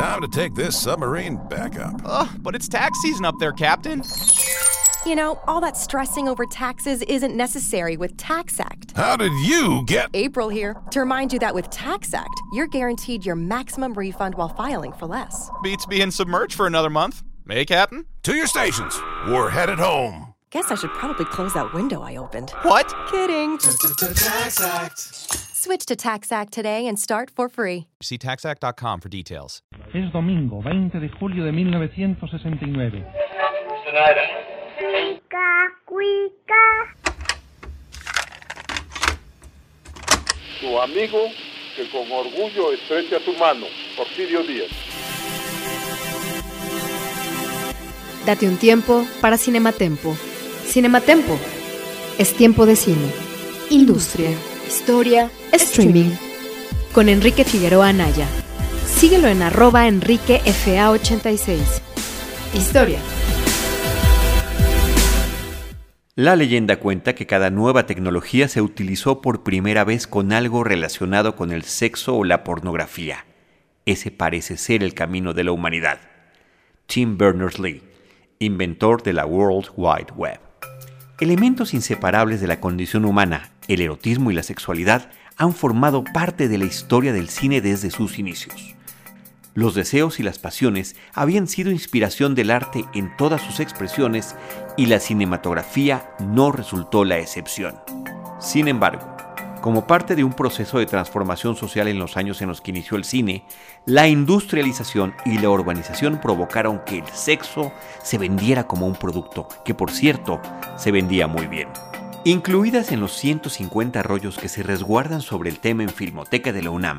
Time to take this submarine back up. Ugh, but it's tax season up there, Captain. You know, all that stressing over taxes isn't necessary with Tax Act. How did you get. April here to remind you that with Tax Act, you're guaranteed your maximum refund while filing for less. Beats being submerged for another month. Hey, Captain? To your stations. We're headed home. Guess I should probably close that window I opened. What? Kidding. TaxAct. Switch to TaxAct today and start for free. See taxact.com for details. Es domingo 20 de julio de 1969. Tu amigo que con orgullo estrecha tu mano, Porfirio Díaz. Date un tiempo para Cinematempo. Cinematempo es tiempo de cine, industria, historia, streaming. Con Enrique Figueroa Anaya. Síguelo en arroba enriquefa86. Historia. La leyenda cuenta que cada nueva tecnología se utilizó por primera vez con algo relacionado con el sexo o la pornografía. Ese parece ser el camino de la humanidad. Tim Berners-Lee, inventor de la World Wide Web. Elementos inseparables de la condición humana, el erotismo y la sexualidad han formado parte de la historia del cine desde sus inicios. Los deseos y las pasiones habían sido inspiración del arte en todas sus expresiones y la cinematografía no resultó la excepción. Sin embargo, como parte de un proceso de transformación social en los años en los que inició el cine, la industrialización y la urbanización provocaron que el sexo se vendiera como un producto, que por cierto, se vendía muy bien. Incluidas en los 150 rollos que se resguardan sobre el tema en Filmoteca de la UNAM,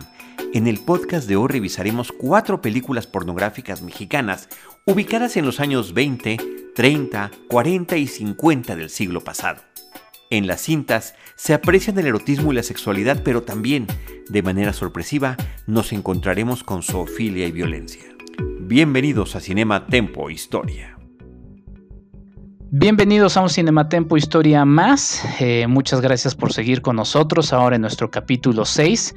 en el podcast de hoy revisaremos cuatro películas pornográficas mexicanas ubicadas en los años 20, 30, 40 y 50 del siglo pasado. En las cintas se aprecian el erotismo y la sexualidad, pero también, de manera sorpresiva, nos encontraremos con zoofilia y violencia. Bienvenidos a Cinema Tempo Historia. Bienvenidos a un Cinematempo Historia más. Eh, muchas gracias por seguir con nosotros ahora en nuestro capítulo 6.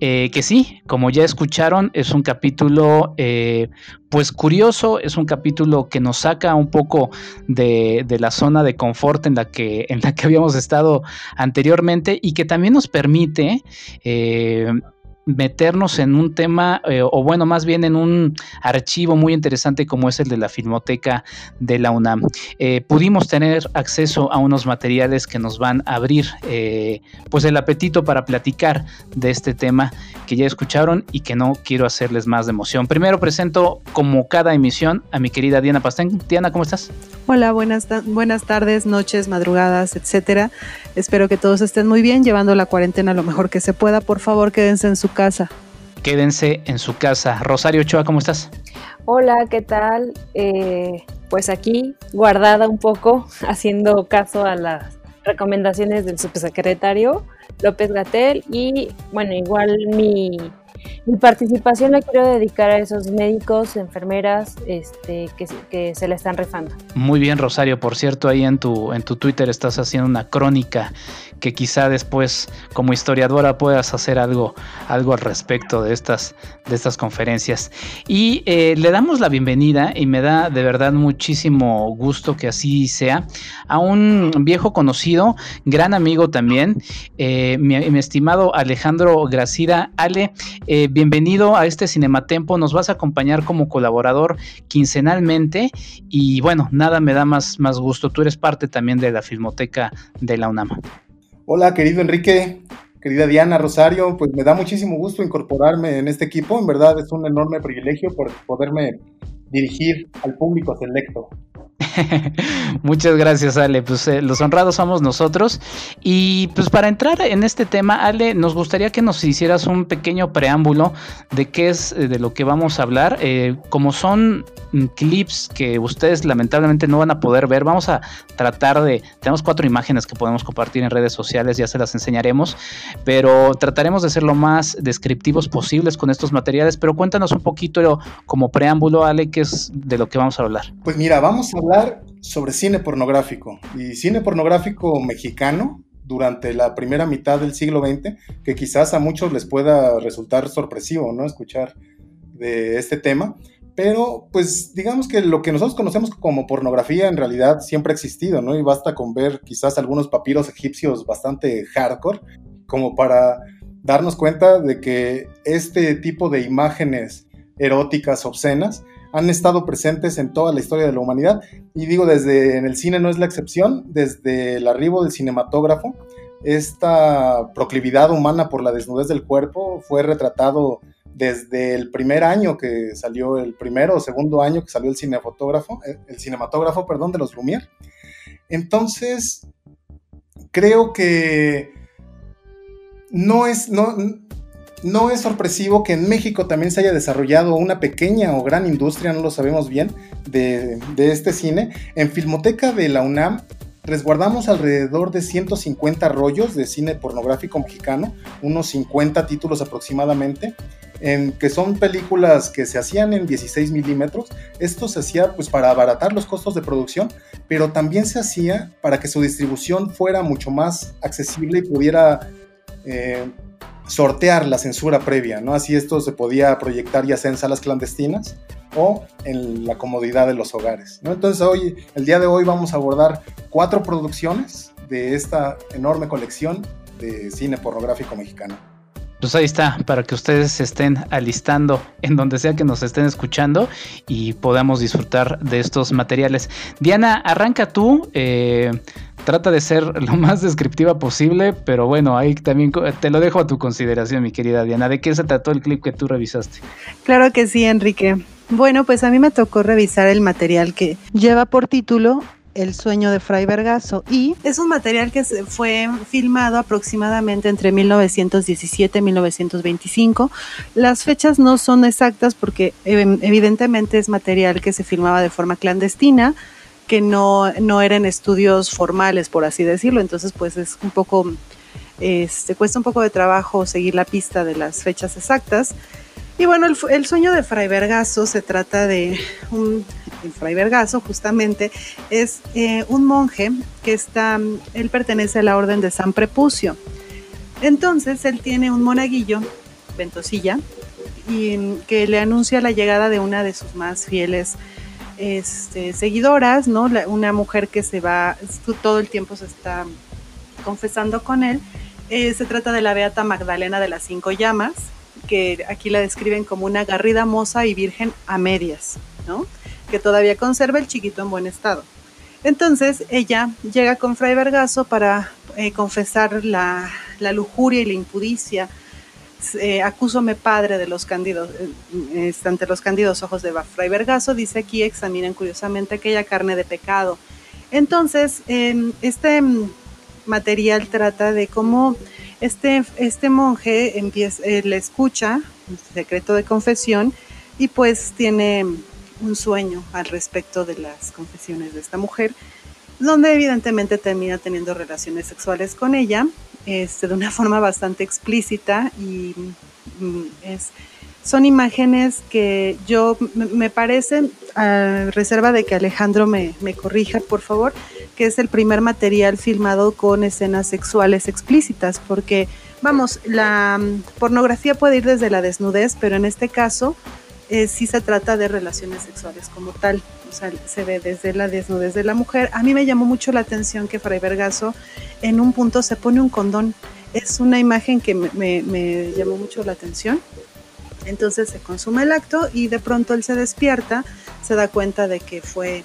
Eh, que sí, como ya escucharon, es un capítulo eh, pues curioso, es un capítulo que nos saca un poco de, de, la zona de confort en la, que, en la que habíamos estado anteriormente y que también nos permite meternos en un tema, eh, o bueno, más bien en un archivo muy interesante como es el de la Filmoteca de la UNAM. Eh, pudimos tener acceso a unos materiales que nos van a abrir eh, pues el apetito para platicar de este tema que ya escucharon y que no quiero hacerles más de emoción. Primero presento como cada emisión a mi querida Diana Pastén. Diana, ¿cómo estás? Hola, buenas, buenas tardes, noches, madrugadas, etcétera. Espero que todos estén muy bien, llevando la cuarentena lo mejor que se pueda. Por favor, quédense en su casa. Quédense en su casa. Rosario Ochoa, ¿cómo estás? Hola, ¿qué tal? Eh, pues aquí, guardada un poco, haciendo caso a las recomendaciones del subsecretario López Gatel y bueno, igual mi mi participación la quiero dedicar a esos médicos, enfermeras este, que, se la están rifando. Muy bien, Rosario. Por cierto, ahí en tu, en tu Twitter estás haciendo una crónica que quizá después, como historiadora, puedas hacer algo, algo al respecto de estas, de estas conferencias. Y eh, le damos la bienvenida, y me da de verdad muchísimo gusto que así sea, a un viejo conocido, gran amigo también, eh, mi, mi, estimado Alejandro Gracida. Ale, eh, bienvenido a este Cinematempo. Nos vas a acompañar como colaborador quincenalmente. Y bueno, nada me da más, más gusto. Tú eres parte también de la Filmoteca de la UNAM. Hola, querido Enrique, querida Diana Rosario. Pues me da muchísimo gusto incorporarme en este equipo. En verdad es un enorme privilegio por poderme dirigir al público selecto. Muchas gracias, Ale. Pues eh, los honrados somos nosotros. Y pues para entrar en este tema, Ale, nos gustaría que nos hicieras un pequeño preámbulo de qué es eh, de lo que vamos a hablar. Eh, como son clips que ustedes lamentablemente no van a poder ver, vamos a tratar de. Tenemos cuatro imágenes que podemos compartir en redes sociales, ya se las enseñaremos, pero trataremos de ser lo más descriptivos posibles con estos materiales. Pero cuéntanos un poquito como preámbulo, Ale, qué es de lo que vamos a hablar. Pues mira, vamos a hablar sobre cine pornográfico y cine pornográfico mexicano durante la primera mitad del siglo XX, que quizás a muchos les pueda resultar sorpresivo, ¿no? Escuchar de este tema, pero pues digamos que lo que nosotros conocemos como pornografía en realidad siempre ha existido, ¿no? Y basta con ver quizás algunos papiros egipcios bastante hardcore como para darnos cuenta de que este tipo de imágenes eróticas, obscenas, han estado presentes en toda la historia de la humanidad. Y digo, desde en el cine no es la excepción, desde el arribo del cinematógrafo, esta proclividad humana por la desnudez del cuerpo fue retratado desde el primer año que salió, el primero o segundo año que salió el cinefotógrafo, eh, el cinematógrafo, perdón, de los Lumière. Entonces, creo que no es, no, no es sorpresivo que en México también se haya desarrollado una pequeña o gran industria, no lo sabemos bien, de, este cine. En Filmoteca de la UNAM resguardamos alrededor de 150 rollos de cine pornográfico mexicano, unos 50 títulos aproximadamente, en que son películas que se hacían en 16 milímetros. Esto se hacía pues para abaratar los costos de producción, pero también se hacía para que su distribución fuera mucho más accesible y pudiera eh, sortear la censura previa, ¿no? Así esto se podía proyectar ya sea en salas clandestinas o en la comodidad de los hogares, ¿no? Entonces hoy, el día de hoy vamos a abordar cuatro producciones de esta enorme colección de cine pornográfico mexicano. Pues ahí está, para que ustedes se estén alistando en donde sea que nos estén escuchando y podamos disfrutar de estos materiales. Diana, arranca tú. Eh, trata de ser lo más descriptiva posible, pero bueno, ahí también te lo dejo a tu consideración, mi querida Diana. ¿De qué se trató el clip que tú revisaste? Claro que sí, Enrique. Bueno, pues a mí me tocó revisar el material que lleva por título el sueño de Fray Vergaso y es un material que fue filmado aproximadamente entre 1917 y 1925. Las fechas no son exactas porque evidentemente es material que se filmaba de forma clandestina, que no, no eran estudios formales, por así decirlo, entonces pues es un poco, este, cuesta un poco de trabajo seguir la pista de las fechas exactas. Y bueno, el, sueño de Fray Vergaso se trata de un el Fray Vergaso justamente es eh, un monje que está, él pertenece a la orden de San Prepucio. Entonces él tiene un monaguillo, Ventosilla, y que le anuncia la llegada de una de sus más fieles este, seguidoras, ¿no? una mujer que se va, todo el tiempo se está confesando con él. Eh, se trata de la Beata Magdalena de las Cinco Llamas, que aquí la describen como una garrida moza y virgen a medias, ¿no? Que todavía conserva el chiquito en buen estado. Entonces ella llega con Fray Vergaso para eh, confesar la, lujuria y la impudicia eh, acúsome padre de los candidos, eh, ante los candidos ojos de Fray Vergaso, dice aquí, examinan curiosamente aquella carne de pecado. Entonces, em, este material trata de cómo este, este monje empieza, eh, le escucha, el secreto de confesión, y pues tiene un sueño al respecto de las confesiones de esta mujer, donde evidentemente termina teniendo relaciones sexuales con ella este, de una forma bastante explícita y mm, es, son imágenes que yo me parecen, a reserva de que Alejandro me, corrija, por favor, que es el primer material filmado con escenas sexuales explícitas, porque, vamos, la mm, pornografía puede ir desde la desnudez, pero en este caso eh, sí se trata de relaciones sexuales como tal. O sea, se ve desde la desnudez de la mujer. A mí me llamó mucho la atención que Fray Vergaso en un punto se pone un condón. Es una imagen que me, llamó mucho la atención. Entonces se consume el acto y de pronto él se despierta, se da cuenta de que fue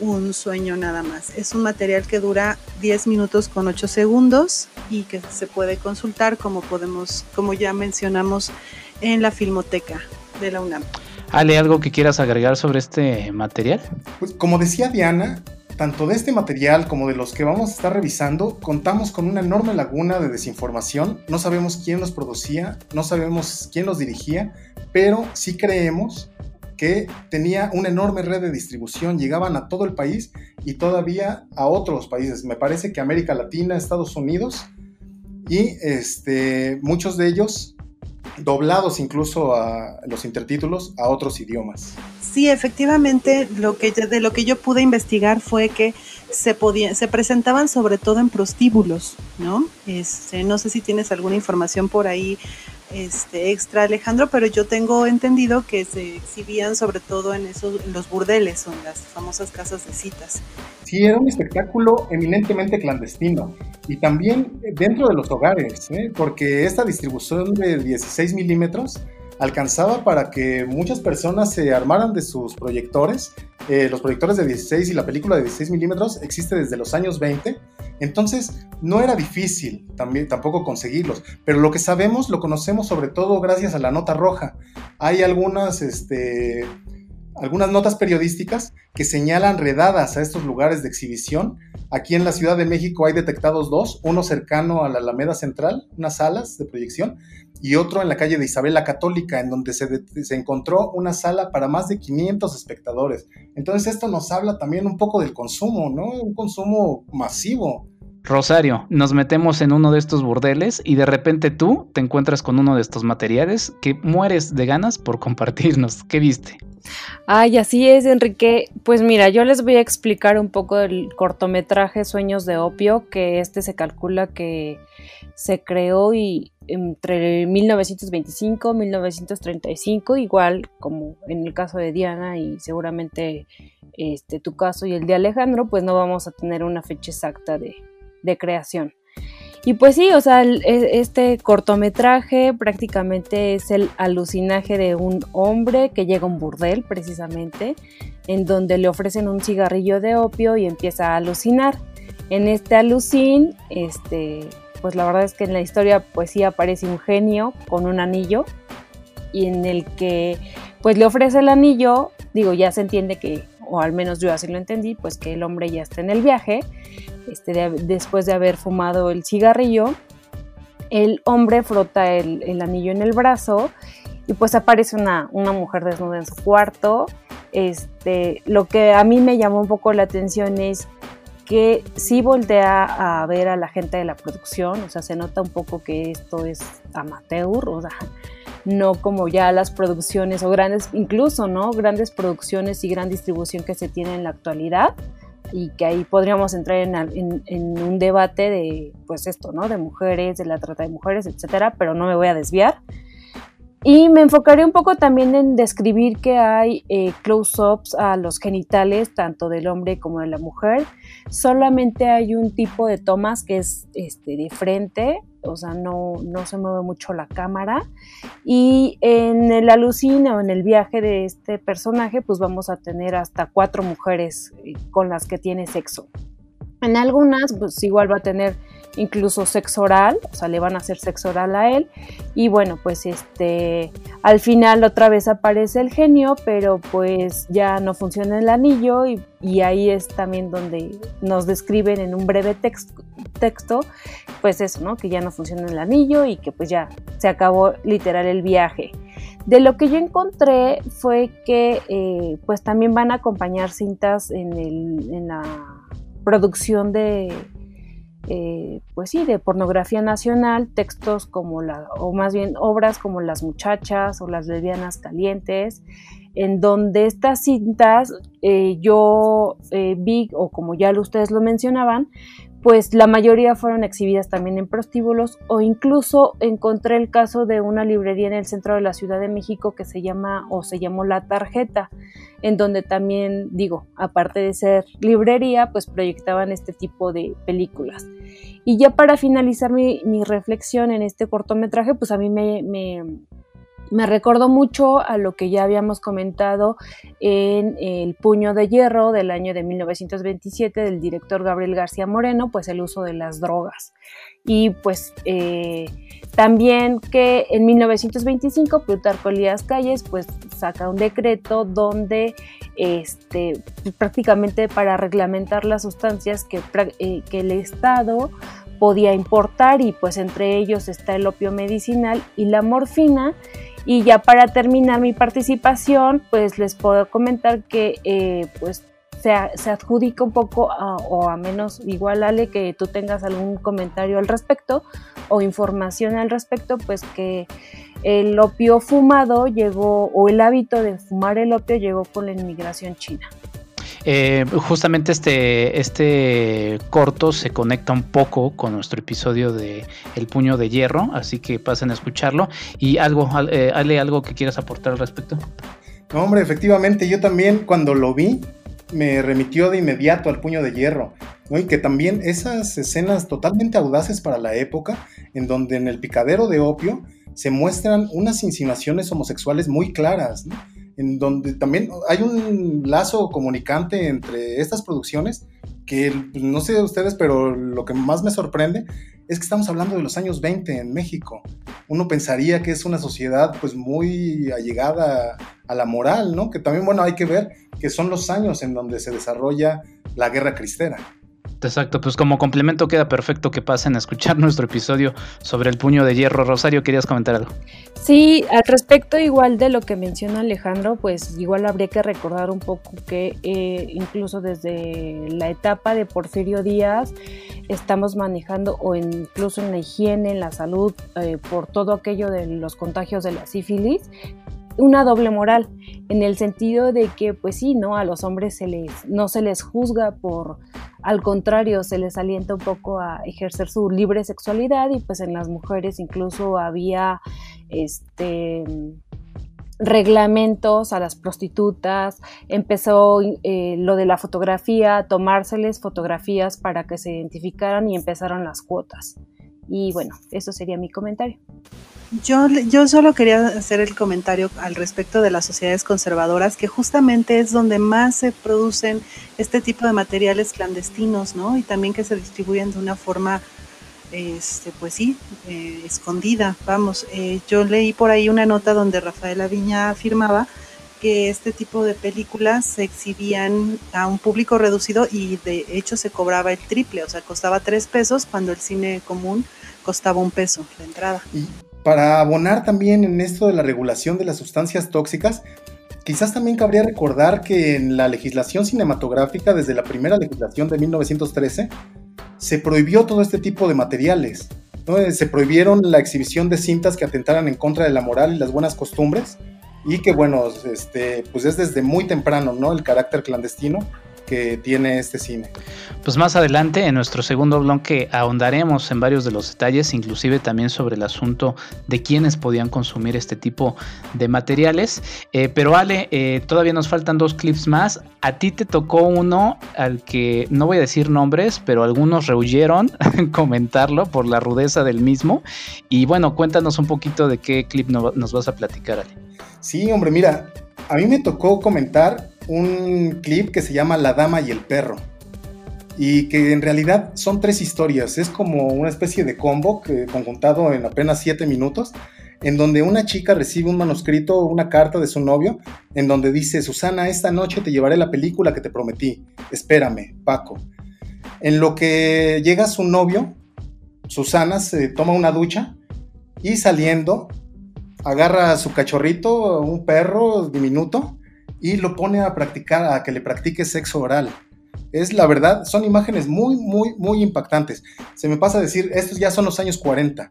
un sueño nada más. Es un material que dura 10 minutos con 8 segundos y que se puede consultar como podemos, como ya mencionamos en la filmoteca de la UNAM. Ale, ¿algo que quieras agregar sobre este material? Pues como decía Diana, tanto de este material como de los que vamos a estar revisando, contamos con una enorme laguna de desinformación. No sabemos quién los producía, no sabemos quién los dirigía, pero sí creemos que tenía una enorme red de distribución, llegaban a todo el país y todavía a otros países. Me parece que América Latina, Estados Unidos y este, muchos de ellos doblados incluso a los intertítulos a otros idiomas. Sí, efectivamente, lo que de lo que yo pude investigar fue que se podían, se presentaban sobre todo en prostíbulos, ¿no? Este, no sé si tienes alguna información por ahí este extra Alejandro, pero yo tengo entendido que se exhibían sobre todo en esos en los burdeles o en las famosas casas de citas. Sí, era un espectáculo eminentemente clandestino y también dentro de los hogares, ¿eh? porque esta distribución de 16 milímetros alcanzaba para que muchas personas se armaran de sus proyectores. Eh, los proyectores de 16 y la película de 16 milímetros existe desde los años 20, entonces no era difícil tampoco conseguirlos, pero lo que sabemos lo conocemos sobre todo gracias a la nota roja. Hay algunas, este, algunas notas periodísticas que señalan redadas a estos lugares de exhibición. Aquí en la Ciudad de México hay detectados dos, uno cercano a la Alameda Central, unas salas de proyección, y otro en la calle de Isabel la Católica, en donde se, se, encontró una sala para más de 500 espectadores. Entonces esto nos habla también un poco del consumo, ¿no? Un consumo masivo. Rosario, nos metemos en uno de estos burdeles y de repente tú te encuentras con uno de estos materiales que mueres de ganas por compartirnos. ¿Qué viste? Ay, así es, Enrique. Pues mira, yo les voy a explicar un poco del cortometraje Sueños de Opio, que este se calcula que se creó y entre 1925 y 1935, igual como en el caso de Diana y seguramente este tu caso y el de Alejandro, pues no vamos a tener una fecha exacta de, de creación. Y pues sí, o sea, e, este cortometraje prácticamente es el alucinaje de un hombre que llega a un burdel precisamente, en donde le ofrecen un cigarrillo de opio y empieza a alucinar. En este alucin, este, pues la verdad es que en la historia pues sí aparece un genio con un anillo y en el que pues le ofrece el anillo, digo, ya se entiende que, o al menos yo así lo entendí, pues que el hombre ya está en el viaje, este, después de haber fumado el cigarrillo, el hombre frota el, anillo en el brazo y pues aparece una, una, mujer desnuda en su cuarto. Este, lo que a mí me llamó un poco la atención es que sí voltea a ver a la gente de la producción, o sea, se nota un poco que esto es amateur, o sea, no como ya las producciones o grandes, incluso, ¿no? Grandes producciones y gran distribución que se tiene en la actualidad y que ahí podríamos entrar en, en, un debate de, pues esto, ¿no? De mujeres, de la trata de mujeres, etcétera, pero no me voy a desviar. Y me enfocaré un poco también en describir que hay eh, close-ups a los genitales, tanto del hombre como de la mujer. Solamente hay un tipo de tomas que es este, de frente, o sea, no, no se mueve mucho la cámara. Y en el alucina o en el viaje de este personaje, pues vamos a tener hasta cuatro mujeres eh, con las que tiene sexo. En algunas, pues igual va a tener incluso sexo oral, o sea, le van a hacer sexo oral a él. Y bueno, pues este, al final otra vez aparece el genio, pero pues ya no funciona el anillo y, ahí es también donde nos describen en un breve texto, pues eso, ¿no? Que ya no funciona el anillo y que pues ya se acabó literal el viaje. De lo que yo encontré fue que eh, pues también van a acompañar cintas en, el, en la producción de, eh, pues sí, de pornografía nacional, textos como la, o más bien obras como Las muchachas o Las lesbianas calientes, en donde estas cintas eh, yo eh, vi, o como ya ustedes lo mencionaban, pues la mayoría fueron exhibidas también en prostíbulos o incluso encontré el caso de una librería en el centro de la Ciudad de México que se llama o se llamó La Tarjeta, en donde también digo, aparte de ser librería, pues proyectaban este tipo de películas. Y ya para finalizar mi, reflexión en este cortometraje, pues a mí me, recordó mucho a lo que ya habíamos comentado en El puño de hierro del año de 1927 del director Gabriel García Moreno, pues el uso de las drogas. Y pues eh, también que en 1925 Plutarco Elías Calles pues saca un decreto donde este, prácticamente para reglamentar las sustancias que, eh, que el Estado podía importar y pues entre ellos está el opio medicinal y la morfina y ya para terminar mi participación, pues les puedo comentar que eh, pues se, adjudica un poco, o a menos igual Ale, que tú tengas algún comentario al respecto o información al respecto, pues que el opio fumado llegó, o el hábito de fumar el opio llegó con la inmigración china. Eh, justamente este, este corto se conecta un poco con nuestro episodio de El puño de hierro, así que pasen a escucharlo. ¿Y algo, eh, Ale, algo que quieras aportar al respecto? No, hombre, efectivamente, yo también cuando lo vi me remitió de inmediato al puño de hierro. Y que también esas escenas totalmente audaces para la época, en donde en el picadero de opio se muestran unas insinuaciones homosexuales muy claras, en donde también hay un lazo comunicante entre estas producciones que pues, no sé de ustedes, pero lo que más me sorprende es que estamos hablando de los años 20 en México. Uno pensaría que es una sociedad pues muy allegada a la moral, ¿no? Que también, bueno, hay que ver que son los años en donde se desarrolla la guerra cristera. Exacto, pues como complemento queda perfecto que pasen a escuchar nuestro episodio sobre el puño de hierro. Rosario, ¿querías comentar algo? Sí, al respecto igual de lo que menciona Alejandro, pues igual habría que recordar un poco que eh, incluso desde la etapa de Porfirio Díaz estamos manejando o incluso en la higiene, en la salud, eh, por todo aquello de los contagios de la sífilis, una doble moral, en el sentido de que, pues sí, ¿no? A los hombres se les, no se les juzga por, al contrario, se les alienta un poco a ejercer su libre sexualidad y pues en las mujeres incluso había, este reglamentos a las prostitutas, empezó eh, lo de la fotografía, tomárseles fotografías para que se identificaran y empezaron las cuotas. Y bueno, eso sería mi comentario. Yo, yo solo quería hacer el comentario al respecto de las sociedades conservadoras, que justamente es donde más se producen este tipo de materiales clandestinos, ¿no? Y también que se distribuyen de una forma, este, pues sí, eh, escondida. Vamos, eh, yo leí por ahí una nota donde Rafael Aviña afirmaba que este tipo de películas se exhibían a un público reducido y de hecho se cobraba el triple, o sea, costaba tres pesos cuando el cine común costaba un peso la entrada. Y para abonar también en esto de la regulación de las sustancias tóxicas, quizás también cabría recordar que en la legislación cinematográfica, desde la primera legislación de 1913, se prohibió todo este tipo de materiales. Se prohibieron la exhibición de cintas que atentaran en contra de la moral y las buenas costumbres, y que bueno, este, pues es desde muy temprano, ¿no? El carácter clandestino que tiene este cine. Pues más adelante en nuestro segundo bloque ahondaremos en varios de los detalles, inclusive también sobre el asunto de quiénes podían consumir este tipo de materiales. Eh, pero Ale, eh, todavía nos faltan dos clips más. A ti te tocó uno al que no voy a decir nombres, pero algunos rehuyeron comentarlo por la rudeza del mismo. Y bueno, cuéntanos un poquito de qué clip nos vas a platicar, Ale. Sí, hombre, mira, a mí me tocó comentar un clip que se llama La Dama y el Perro. Y que en realidad son tres historias. Es como una especie de combo que, conjuntado en apenas siete minutos, en donde una chica recibe un manuscrito, una carta de su novio, en donde dice, Susana, esta noche te llevaré la película que te prometí. Espérame, Paco. En lo que llega su novio, Susana se toma una ducha y saliendo agarra a su cachorrito, un perro diminuto, y lo pone a practicar, a que le practique sexo oral. Es la verdad, son imágenes muy, muy, muy impactantes. Se me pasa a decir, estos ya son los años 40.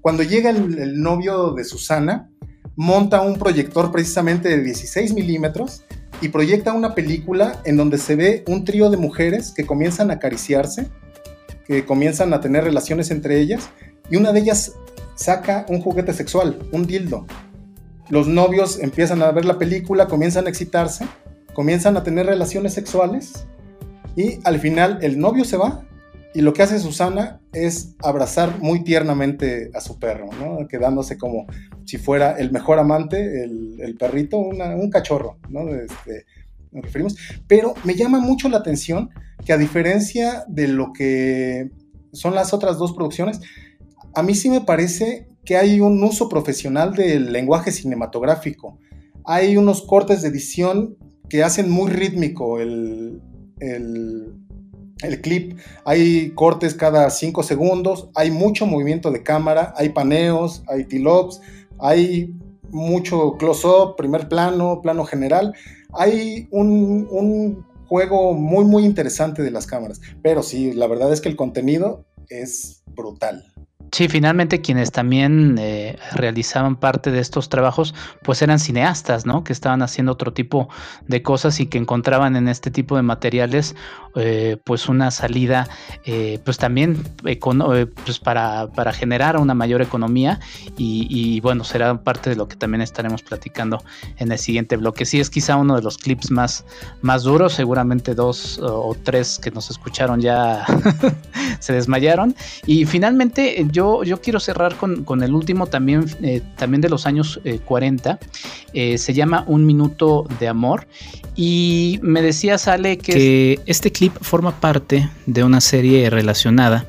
Cuando llega el, novio de Susana, monta un proyector precisamente de 16 milímetros y proyecta una película en donde se ve un trío de mujeres que comienzan a acariciarse, que comienzan a tener relaciones entre ellas, y una de ellas saca un juguete sexual, un dildo, los novios empiezan a ver la película, comienzan a excitarse, comienzan a tener relaciones sexuales y al final el novio se va y lo que hace Susana es abrazar muy tiernamente a su perro, ¿no? quedándose como si fuera el mejor amante, el, perrito, un cachorro, ¿no? Este, nos referimos. Pero me llama mucho la atención que a diferencia de lo que son las otras dos producciones, a mí sí me parece que hay un uso profesional del lenguaje cinematográfico. Hay unos cortes de edición que hacen muy rítmico el, el, clip. Hay cortes cada cinco segundos, hay mucho movimiento de cámara, hay paneos, hay tilops, hay mucho close-up, primer plano, plano general. Hay un, un juego muy, muy interesante de las cámaras. Pero sí, la verdad es que el contenido es brutal. Sí, finalmente quienes también eh, realizaban parte de estos trabajos, pues eran cineastas, ¿no? Que estaban haciendo otro tipo de cosas y que encontraban en este tipo de materiales, eh, pues una salida, eh, pues también pues para, para, generar una mayor economía y, bueno, será parte de lo que también estaremos platicando en el siguiente bloque. Sí, es quizá uno de los clips más, más duros, seguramente dos o tres que nos escucharon ya se desmayaron y finalmente yo yo, quiero cerrar con, el último también, eh, también de los años 40. Eh, se llama Un Minuto de Amor. Y me decía Sale que este clip forma parte de una serie relacionada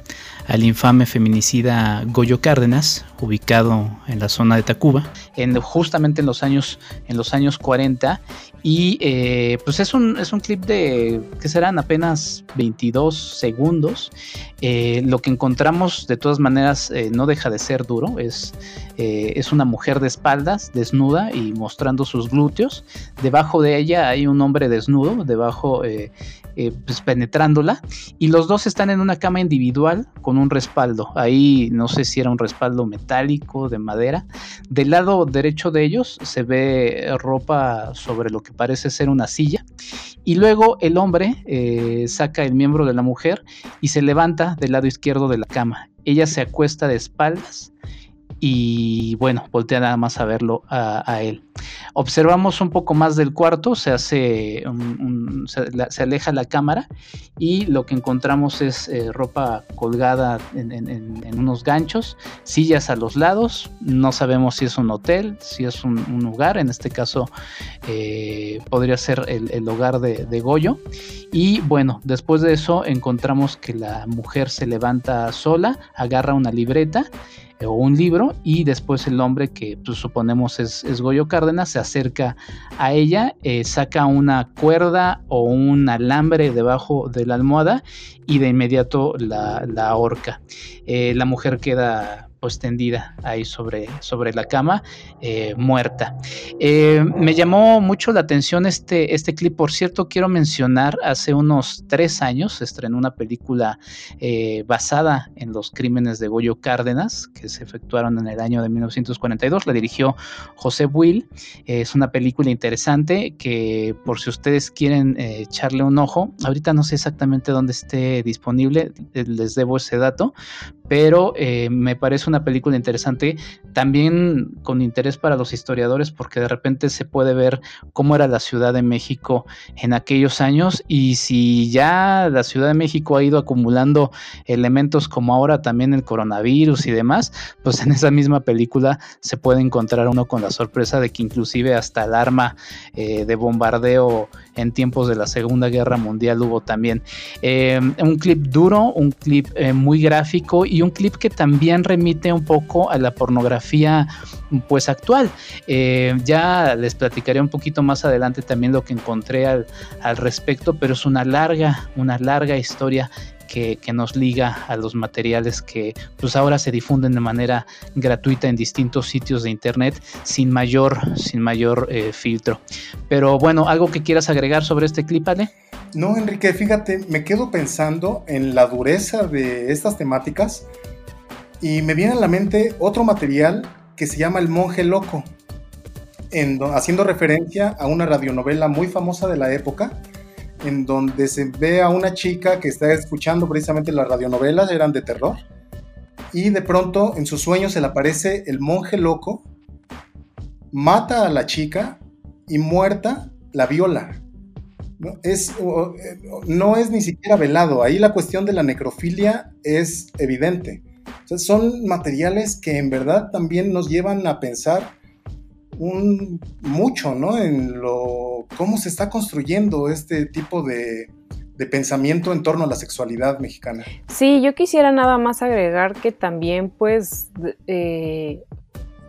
al infame feminicida Goyo Cárdenas, ubicado en la zona de Tacuba, en, justamente en los años, en los años 40. Y eh, pues es un, es un clip de que serán apenas 22 segundos. Eh, lo que encontramos de todas maneras eh, no deja de ser duro. Es, es una mujer de espaldas, desnuda y mostrando sus glúteos. Debajo de ella hay un hombre desnudo, debajo eh, pues penetrándola y los dos están en una cama individual con un respaldo. Ahí no sé si era un respaldo metálico, de madera. Del lado derecho de ellos se ve ropa sobre lo que parece ser una silla y luego el hombre eh, saca el miembro de la mujer y se levanta del lado izquierdo de la cama. Ella se acuesta de espaldas y bueno, voltea nada más a verlo a, él. Observamos un poco más del cuarto, se hace, se, aleja la cámara y lo que encontramos es eh, ropa colgada en, unos ganchos, sillas a los lados, no sabemos si es un hotel, si es un, lugar, en este caso eh, podría ser el, hogar de, de Goyo. Y bueno, después de eso encontramos que la mujer se levanta sola, agarra una libreta o un libro y después el hombre que pues, suponemos es, Goyo Cárdenas se acerca a ella, eh, saca una cuerda o un alambre debajo de la almohada y de inmediato la, la ahorca. Eh, la mujer queda pues tendida ahí sobre, sobre la cama, eh, muerta. Eh, me llamó mucho la atención este, este clip, por cierto, quiero mencionar, hace unos tres años estrenó una película eh, basada en los crímenes de Goyo Cárdenas, que se efectuaron en el año de 1942, la dirigió José Will, es una película interesante que por si ustedes quieren echarle un ojo, ahorita no sé exactamente dónde esté disponible, les debo ese dato, pero me parece una película interesante, también con interés para los historiadores, porque de repente se puede ver cómo era la Ciudad de México en aquellos años y si ya la Ciudad de México ha ido acumulando elementos como ahora también el coronavirus y demás, pues en esa misma película se puede encontrar uno con la sorpresa de que inclusive hasta el arma eh, de bombardeo en tiempos de la Segunda Guerra Mundial hubo también. Eh, un clip duro, un clip eh, muy gráfico y un clip que también remite un poco a la pornografía pues actual. Eh, ya les platicaré un poquito más adelante también lo que encontré al, al respecto, pero es una larga, una larga historia que, nos liga a los materiales que pues ahora se difunden de manera gratuita en distintos sitios de internet sin mayor, sin mayor eh, filtro. Pero bueno, ¿algo que quieras agregar sobre este clip, Ale? No, Enrique, fíjate, me quedo pensando en la dureza de estas temáticas y me viene a la mente otro material que se llama El monje loco, haciendo referencia a una radionovela muy famosa de la época en donde se ve a una chica que está escuchando precisamente las radionovelas, eran de terror, y de pronto en sus sueños se le aparece el monje loco, mata a la chica y muerta la viola. No es, no es ni siquiera velado, ahí la cuestión de la necrofilia es evidente. son materiales que en verdad también nos llevan a pensar un, mucho, ¿no? En lo, cómo se está construyendo este tipo de, pensamiento en torno a la sexualidad mexicana. Sí, yo quisiera nada más agregar que también, pues, eh,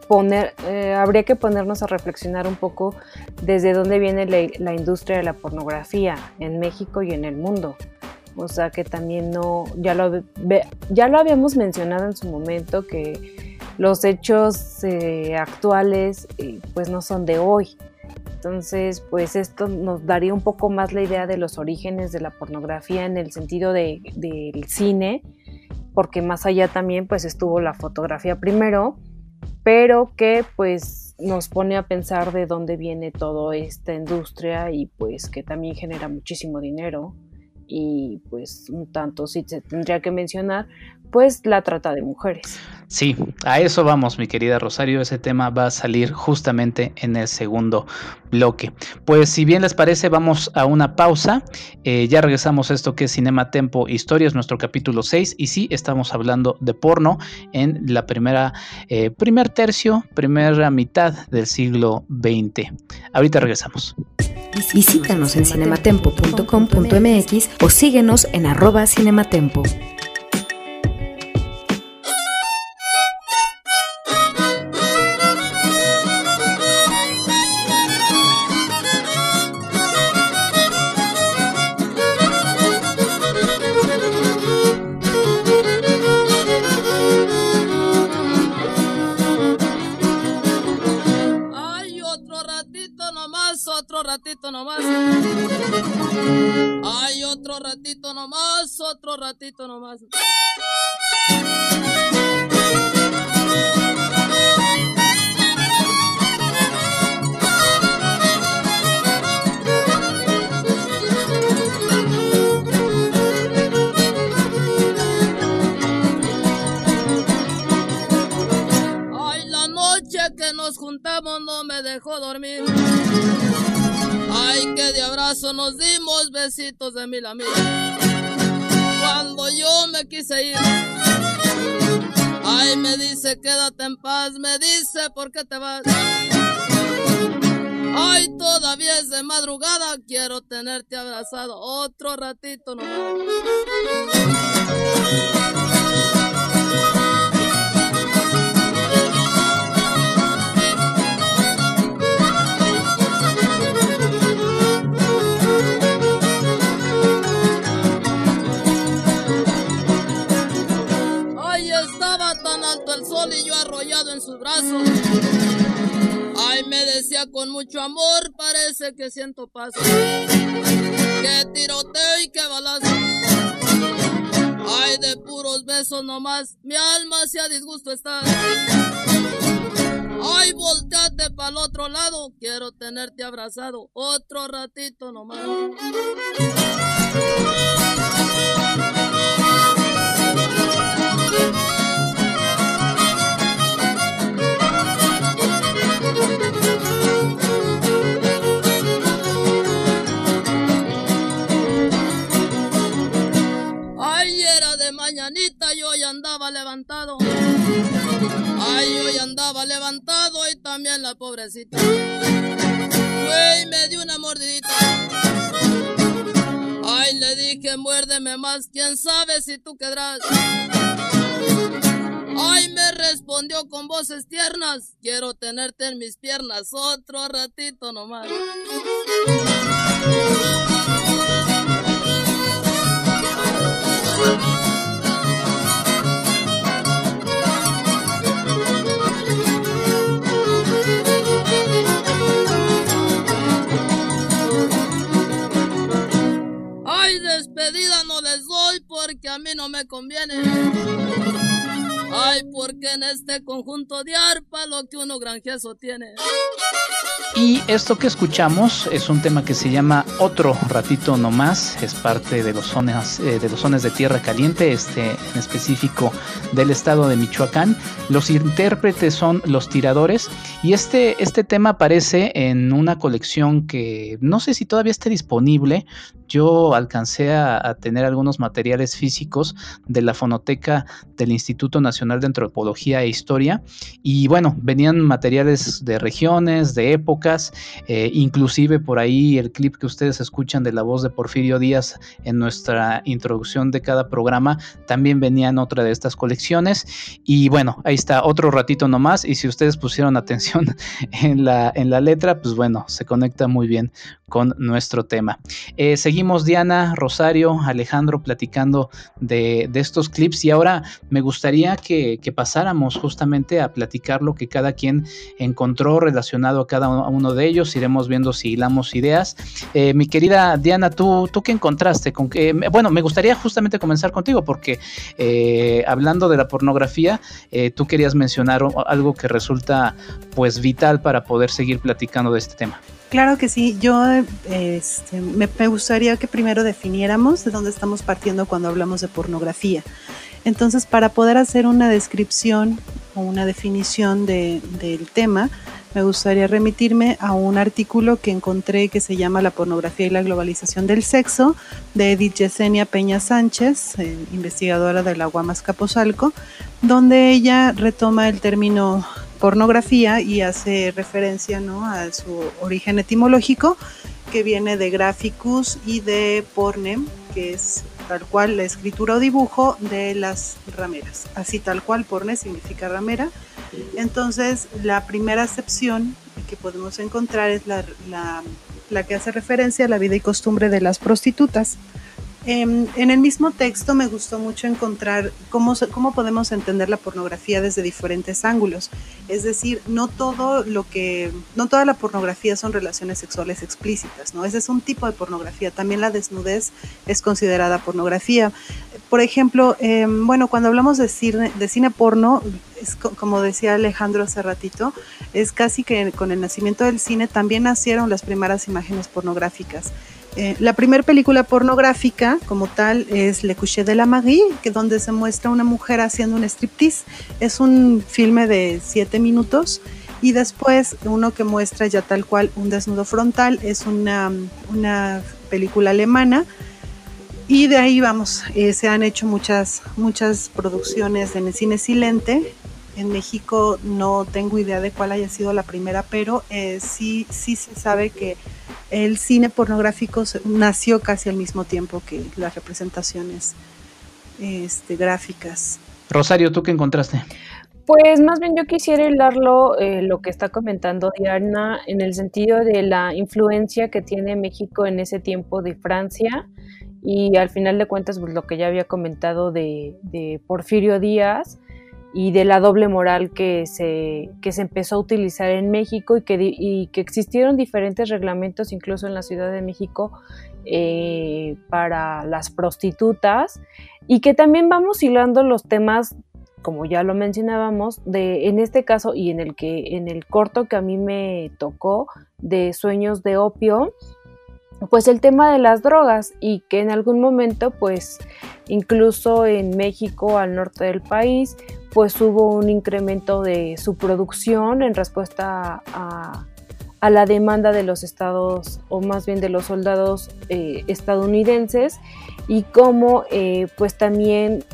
poner, eh, habría que ponernos a reflexionar un poco desde dónde viene la, industria de la pornografía en México y en el mundo. O sea que también no, ya lo, ya lo habíamos mencionado en su momento que los hechos eh, actuales eh, pues no son de hoy. Entonces, pues esto nos daría un poco más la idea de los orígenes de la pornografía en el sentido del cine porque más allá también pues estuvo la fotografía primero, pero que pues nos pone a pensar de dónde viene toda esta industria y pues que también genera muchísimo dinero y pues un tanto sí se tendría que mencionar pues la trata de mujeres. Sí, a eso vamos, mi querida Rosario. Ese tema va a salir justamente en el segundo bloque. Pues si bien les parece, vamos a una pausa. Eh, ya regresamos a esto que es Cinema Tempo Historias, nuestro capítulo 6. Y sí, estamos hablando de porno en la primera, eh, primer tercio, primera mitad del siglo XX. Ahorita regresamos. Visítanos en cinematempo.com.mx o síguenos en arroba cinematempo. Te vas. Ay, todavía es de madrugada, quiero tenerte abrazado otro ratito nomás. Ay, me decía con mucho amor, parece que siento paz. Que tiroteo y que balazo. Ay, de puros besos nomás, mi alma se a disgusto está. Ay, volteate para el otro lado, quiero tenerte abrazado otro ratito nomás. Andaba levantado. Ay, yo ya andaba levantado y también la pobrecita. Fue y me dio una mordidita. Ay, le dije, muérdeme más, quién sabe si tú quedarás. Ay, me respondió con voces tiernas, quiero tenerte en mis piernas otro ratito nomás. Porque a mí no me conviene. Ay, porque en este conjunto de arpa lo que uno granjezo tiene. Y esto que escuchamos es un tema que se llama Otro ratito no más, es parte de los zonas eh, de los zonas de tierra caliente, este en específico del estado de Michoacán. Los intérpretes son los tiradores y este este tema aparece en una colección que no sé si todavía esté disponible. Yo alcancé a, tener algunos materiales físicos de la fonoteca del Instituto Nacional de Antropología e Historia. Y bueno, venían materiales de regiones, de épocas, eh, inclusive por ahí el clip que ustedes escuchan de la voz de Porfirio Díaz en nuestra introducción de cada programa también venía en otra de estas colecciones. Y bueno, ahí está otro ratito nomás y si ustedes pusieron atención en la, en la letra, pues bueno, se conecta muy bien con nuestro tema. Eh, seguimos Diana, Rosario, Alejandro platicando de, estos clips y ahora me gustaría que, pasáramos justamente a platicar lo que cada quien encontró relacionado a cada uno de ellos. Iremos viendo si hilamos ideas. Eh, mi querida Diana, ¿tú, ¿tú qué encontraste? Con que, bueno, me gustaría justamente comenzar contigo porque eh, hablando de la pornografía, eh, tú querías mencionar algo que resulta pues vital para poder seguir platicando de este tema. Claro que sí, yo este, me, gustaría que primero definiéramos de dónde estamos partiendo cuando hablamos de pornografía. Entonces, para poder hacer una descripción o una definición del tema, me gustaría remitirme a un artículo que encontré que se llama La pornografía y la globalización del sexo, de Edith Yesenia Peña Sánchez, eh, investigadora de la Guamas Capozalco, donde ella retoma el término pornografía y hace referencia ¿no? a su origen etimológico que viene de graphicus y de pornem, que es tal cual la escritura o dibujo de las rameras. Así tal cual porne significa ramera. Entonces la primera acepción que podemos encontrar es la, la que hace referencia a la vida y costumbre de las prostitutas. Em, en el mismo texto me gustó mucho encontrar cómo, cómo podemos entender la pornografía desde diferentes ángulos. Es decir, no todo lo que, no toda la pornografía son relaciones sexuales explícitas, ¿no? Ese es un tipo de pornografía. También la desnudez es considerada pornografía. Por ejemplo, em, bueno, cuando hablamos de cine, de cine porno, es como decía Alejandro hace ratito, es casi que con el nacimiento del cine también nacieron las primeras imágenes pornográficas. Eh, la primera película pornográfica como tal es Le Coucher de la Marie, que donde se muestra una mujer haciendo un striptease. Es un filme de siete minutos y después uno que muestra ya tal cual un desnudo frontal es una, una película alemana y de ahí vamos, eh, se han hecho muchas, muchas producciones en el cine silente. En México no tengo idea de cuál haya sido la primera, pero eh, sí, sí se sabe que el cine pornográfico nació casi al mismo tiempo que las representaciones este, gráficas. Rosario, ¿tú qué encontraste? Pues más bien yo quisiera hilarlo eh, lo que está comentando Diana en el sentido de la influencia que tiene México en ese tiempo de Francia y al final de cuentas pues, lo que ya había comentado de, de Porfirio Díaz y de la doble moral que se, que se empezó a utilizar en México y que, y que existieron diferentes reglamentos incluso en la Ciudad de México eh, para las prostitutas y que también vamos hilando los temas como ya lo mencionábamos, de en este caso y en el que en el corto que a mí me tocó de sueños de opio, pues el tema de las drogas y que en algún momento pues incluso en México al norte del país pues hubo un incremento de su producción en respuesta a, la demanda de los estados o más bien de los soldados eh, estadounidenses y cómo eh, pues también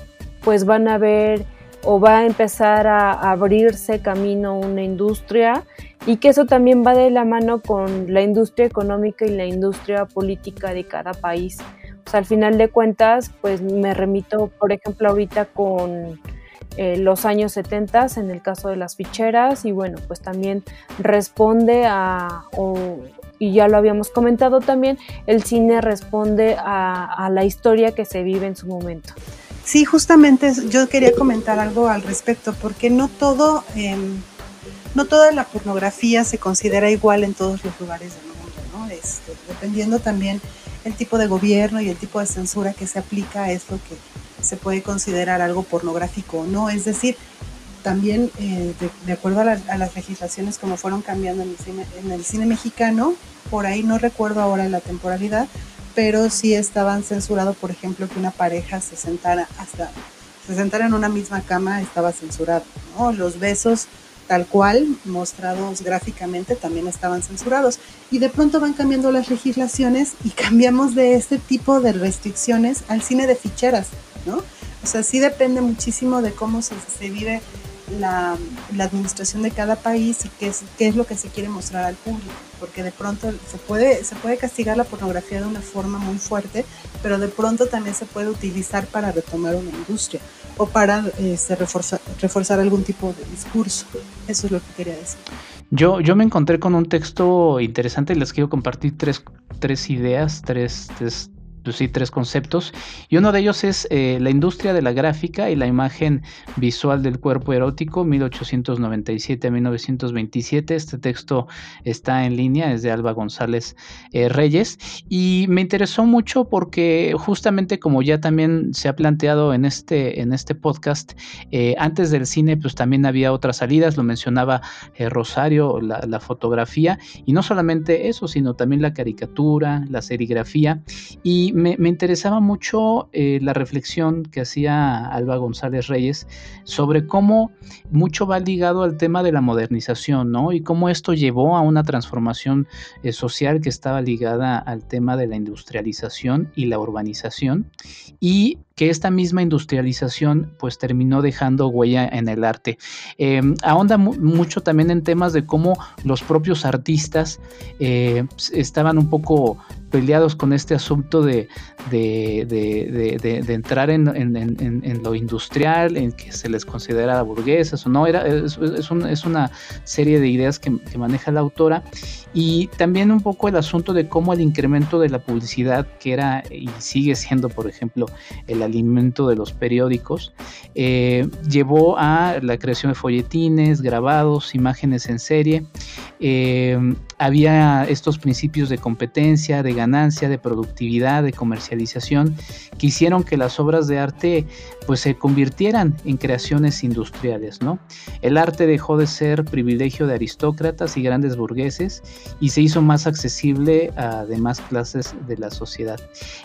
pues van a ver o va a empezar a abrirse camino una industria y que eso también va de la mano con la industria económica y la industria política de cada país. O sea, al final de cuentas, pues me remito, por ejemplo, ahorita con eh, los años 70 en el caso de las ficheras y bueno, pues también responde a, y ya lo habíamos comentado también, el cine responde a, la historia que se vive en su momento. Sí, justamente yo quería comentar algo al respecto, porque no todo, em, no toda la pornografía se considera igual en todos los lugares del mundo, ¿no? Este, dependiendo también el tipo de gobierno y el tipo de censura que se aplica es lo que se puede considerar algo pornográfico o no. Es decir, también eh, de, acuerdo a, las legislaciones como fueron cambiando en el, cine, cine mexicano, por ahí no recuerdo ahora la temporalidad, pero sí estaban censurados, por ejemplo, que una pareja se sentara hasta se sentara en una misma cama estaba censurado, ¿no? Los besos tal cual, mostrados gráficamente, también estaban censurados. Y de pronto van cambiando las legislaciones y cambiamos de este tipo de restricciones al cine de ficheras, ¿no? O sea, sí depende muchísimo de cómo se, vive la, administración de cada país y qué es, qué es lo que se quiere mostrar al público, porque de pronto se puede, se puede castigar la pornografía de una forma muy fuerte, pero de pronto también se puede utilizar para retomar una industria o para este, reforzar, reforzar algún tipo de discurso. Eso es lo que quería decir. Yo, yo me encontré con un texto interesante, les quiero compartir tres, tres ideas, tres, tres sí, tres conceptos. Y uno de ellos es eh, la industria de la gráfica y la imagen visual del cuerpo erótico, 1897 a 1927. Este texto está en línea, es de Alba González eh, Reyes. Y me interesó mucho porque justamente como ya también se ha planteado en este, en este podcast, eh, antes del cine pues también había otras salidas, lo mencionaba Rosario, la, la fotografía, y no solamente eso, sino también la caricatura, la serigrafía. Y me, interesaba mucho eh, la reflexión que hacía Alba González Reyes sobre cómo mucho va ligado al tema de la modernización, ¿no? Y cómo esto llevó a una transformación eh, social que estaba ligada al tema de la industrialización y la urbanización. Y que esta misma industrialización pues terminó dejando huella en el arte. Em, ahonda mucho también en temas de cómo los propios artistas eh, estaban un poco peleados con este asunto de, de, entrar en, lo industrial, en que se les considera burguesas o no, era, es, es, una serie de ideas que, que, maneja la autora y también un poco el asunto de cómo el incremento de la publicidad, que era y sigue siendo, por ejemplo, el alimento de los periódicos, eh, llevó a la creación de folletines, grabados, imágenes en serie. Eh, había estos principios de competencia, de ganancia, de productividad, de comercialización, que hicieron que las obras de arte pues se convirtieran en creaciones industriales, ¿no? El arte dejó de ser privilegio de aristócratas y grandes burgueses y se hizo más accesible a demás clases de la sociedad.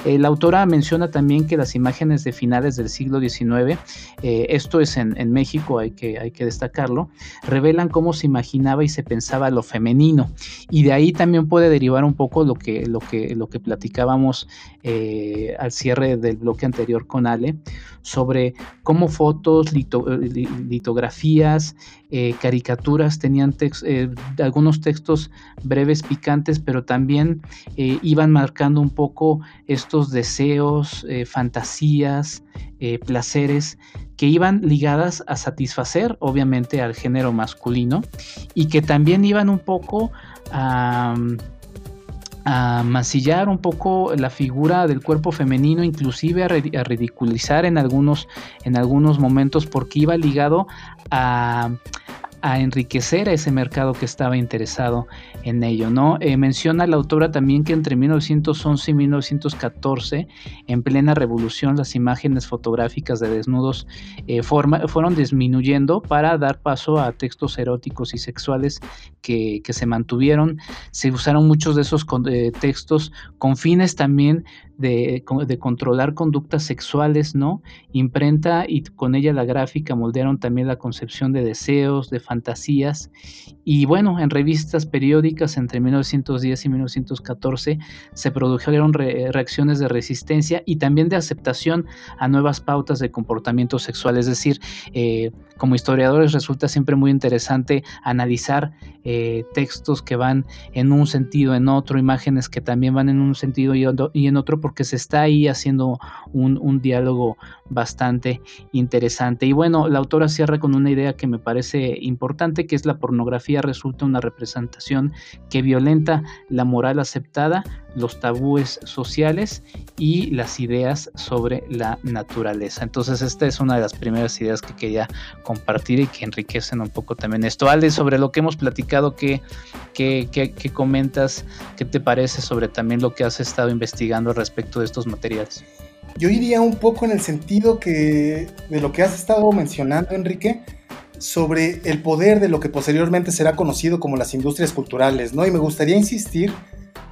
La autora menciona también que las imágenes de finales del siglo XIX, eh, esto es en, México, hay que, hay que destacarlo, revelan cómo se imaginaba y se pensaba lo femenino. Y de ahí también puede derivar un poco lo que, lo que, lo que platicábamos eh, al cierre del bloque anterior con Ale sobre cómo fotos, litografías, eh, caricaturas tenían eh, algunos textos breves, picantes, pero también iban marcando un poco estos deseos, fantasías, placeres que iban ligadas a satisfacer obviamente al género masculino y que también iban un poco a a mancillar un poco la figura del cuerpo femenino, inclusive a, ridiculizar en algunos, en algunos momentos porque iba ligado a, a enriquecer a ese mercado que estaba interesado en ello. ¿no? Eh, menciona la autora también que entre 1911 y 1914, en plena revolución, las imágenes fotográficas de desnudos eh, fueron disminuyendo para dar paso a textos eróticos y sexuales que, se mantuvieron. Se usaron muchos de esos eh, textos con fines también de, controlar conductas sexuales, ¿no? Imprenta y con ella la gráfica moldearon también la concepción de deseos, de fantasías. Y bueno, en revistas periódicas entre 1910 y 1914 se produjeron reacciones de resistencia y también de aceptación a nuevas pautas de comportamiento sexual. Es decir, eh, como historiadores resulta siempre muy interesante analizar eh, textos que van en un sentido, en otro, imágenes que también van en un sentido y en otro porque se está ahí haciendo un, diálogo bastante interesante. Y bueno, la autora cierra con una idea que me parece importante, que es la pornografía resulta una representación que violenta la moral aceptada, los tabúes sociales y las ideas sobre la naturaleza. Entonces esta es una de las primeras ideas que quería compartir y que enriquecen un poco también esto. Ale, sobre lo que hemos platicado, ¿qué, qué, qué, comentas? ¿Qué te parece sobre también lo que has estado investigando respecto de estos materiales? Yo iría un poco en el sentido que de lo que has estado mencionando, Enrique, sobre el poder de lo que posteriormente será conocido como las industrias culturales, ¿no? Y me gustaría insistir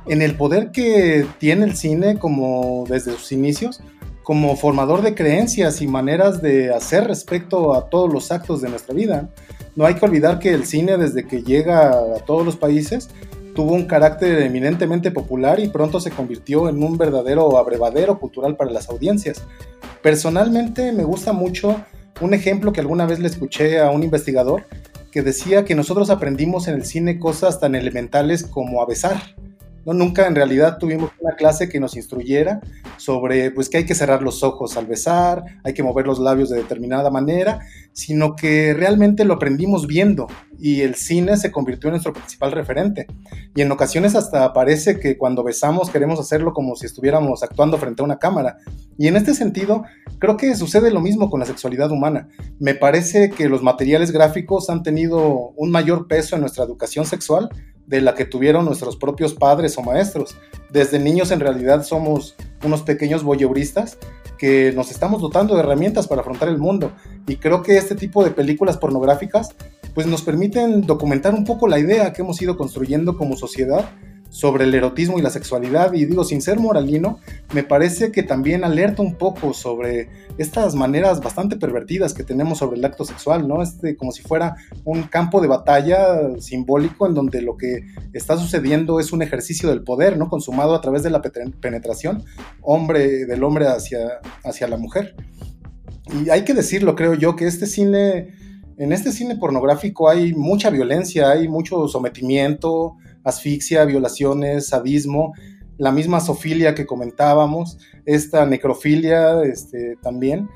en el poder que tiene el cine como desde sus inicios, como formador de creencias y maneras de hacer respecto a todos los actos de nuestra vida. No hay que olvidar que el cine desde que llega a todos los países tuvo un carácter eminentemente popular y pronto se convirtió en un verdadero abrevadero cultural para las audiencias. Personalmente me gusta mucho un ejemplo que alguna vez le escuché a un investigador que decía que nosotros aprendimos en el cine cosas tan elementales como a besar ¿no? Nunca en realidad tuvimos una clase que nos instruyera sobre pues que hay que cerrar los ojos al besar, hay que mover los labios de determinada manera, sino que realmente lo aprendimos viendo y el cine se convirtió en nuestro principal referente. Y en ocasiones hasta parece que cuando besamos queremos hacerlo como si estuviéramos actuando frente a una cámara. Y en este sentido, creo que sucede lo mismo con la sexualidad humana. Me parece que los materiales gráficos han tenido un mayor peso en nuestra educación sexual de la que tuvieron nuestros propios padres o maestros. Desde niños en realidad somos unos pequeños voyeuristas que nos estamos dotando de herramientas para afrontar el mundo. Y creo que este tipo de películas pornográficas pues nos permiten documentar un poco la idea que hemos ido construyendo como sociedad sobre el erotismo y la sexualidad y digo sin ser moralino, me parece que también alerta un poco sobre estas maneras bastante pervertidas que tenemos sobre el acto sexual, ¿no? Este como si fuera un campo de batalla simbólico en donde lo que está sucediendo es un ejercicio del poder, ¿no? Consumado a través de la penetración hombre del hombre hacia hacia la mujer. Y hay que decirlo, creo yo, que este cine en este cine pornográfico hay mucha violencia, hay mucho sometimiento, asfixia, violaciones, sadismo, la misma sofilia que comentábamos, esta necrofilia este, también.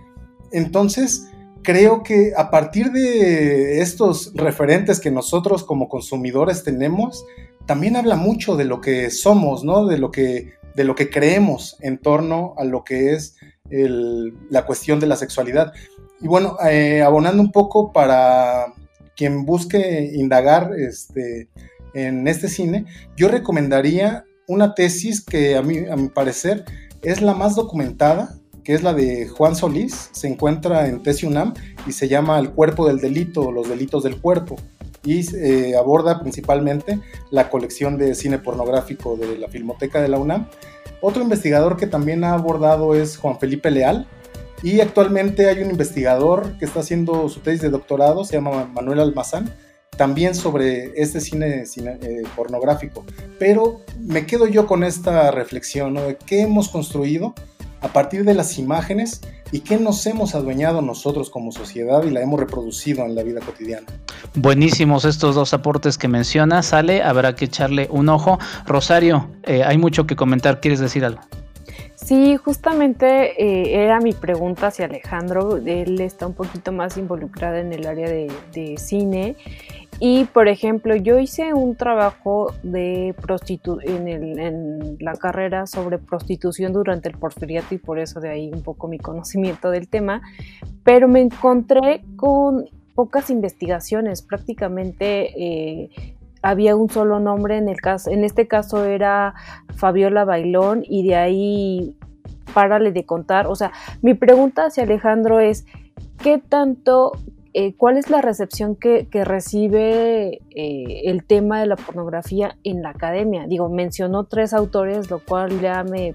Entonces, creo que a partir de estos referentes que nosotros como consumidores tenemos, también habla mucho de lo que somos, ¿no? De lo que, de lo que creemos en torno a lo que es la cuestión de la sexualidad. Y bueno, eh, abonando un poco para quien busque indagar este, en este cine, yo recomendaría una tesis que a mí, a mi parecer, es la más documentada, que es la de Juan Solís, se encuentra en Tesi UNAM y se llama El cuerpo del delito, los delitos del cuerpo, y eh, aborda principalmente la colección de cine pornográfico de la Filmoteca de la UNAM. Otro investigador que también ha abordado es Juan Felipe Leal, y actualmente hay un investigador que está haciendo su tesis de doctorado, se llama Manuel Almazán, también sobre este cine, eh, pornográfico. Pero me quedo yo con esta reflexión de qué hemos construido a partir de las imágenes y qué nos hemos adueñado nosotros como sociedad y la hemos reproducido en la vida cotidiana. Buenísimos estos dos aportes que menciona. Sale, habrá que echarle un ojo. Rosario, eh, hay mucho que comentar. ¿Quieres decir algo? Sí, justamente eh, era mi pregunta hacia Alejandro. Él está un poquito más involucrado en el área de, de cine y por ejemplo, yo hice un trabajo de prostitu en, la carrera sobre prostitución durante el porfiriato y por eso de ahí un poco mi conocimiento del tema, pero me encontré con pocas investigaciones, prácticamente eh, había un solo nombre en el caso, en este caso era Fabiola Bailón y de ahí párale de contar, o sea, mi pregunta hacia Alejandro es, ¿qué tanto eh, ¿cuál es la recepción que, recibe eh, el tema de la pornografía en la academia? Digo, mencionó tres autores, lo cual ya me,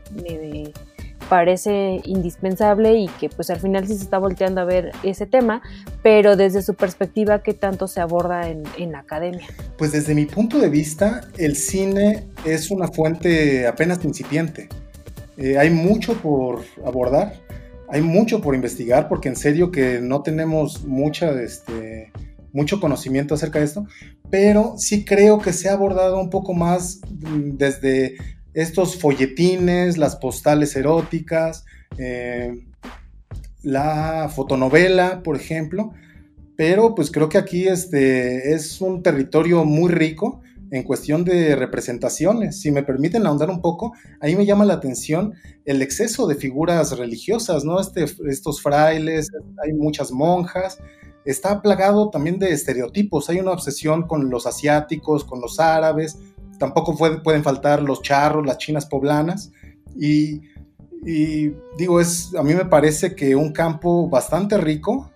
parece indispensable y que pues al final sí se está volteando a ver ese tema, pero desde su perspectiva, ¿qué tanto se aborda en, la academia? Pues desde mi punto de vista, el cine es una fuente apenas incipiente. Eh, hay mucho por abordar hay mucho por investigar porque en serio que no tenemos mucha, este, mucho conocimiento acerca de esto, pero sí creo que se ha abordado un poco más mm, desde estos folletines, las postales eróticas, eh, la fotonovela, por ejemplo, pero pues creo que aquí este, es un territorio muy rico en cuestión de representaciones. Si me permiten ahondar un poco, ahí me llama la atención el exceso de figuras religiosas, ¿no? Este, estos frailes, hay muchas monjas, está plagado también de estereotipos, hay una obsesión con los asiáticos, con los árabes, tampoco pueden faltar los charros, las chinas poblanas, y, y digo, es, a mí me parece que un campo bastante rico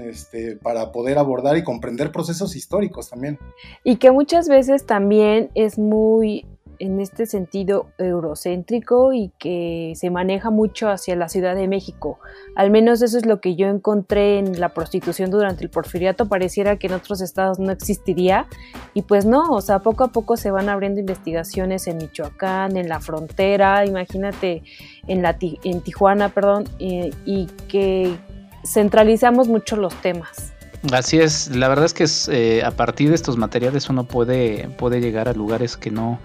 este, para poder abordar y comprender procesos históricos también. Y que muchas veces también es muy en este sentido eurocéntrico y que se maneja mucho hacia la Ciudad de México. Al menos eso es lo que yo encontré en la prostitución durante el porfiriato. Pareciera que en otros estados no existiría y pues no, o sea, poco a poco se van abriendo investigaciones en Michoacán, en la frontera, imagínate en, la, en Tijuana, perdón, eh, y que centralizamos mucho los temas. Así es, la verdad es que es, eh, a partir de estos materiales uno puede, puede llegar a lugares que no,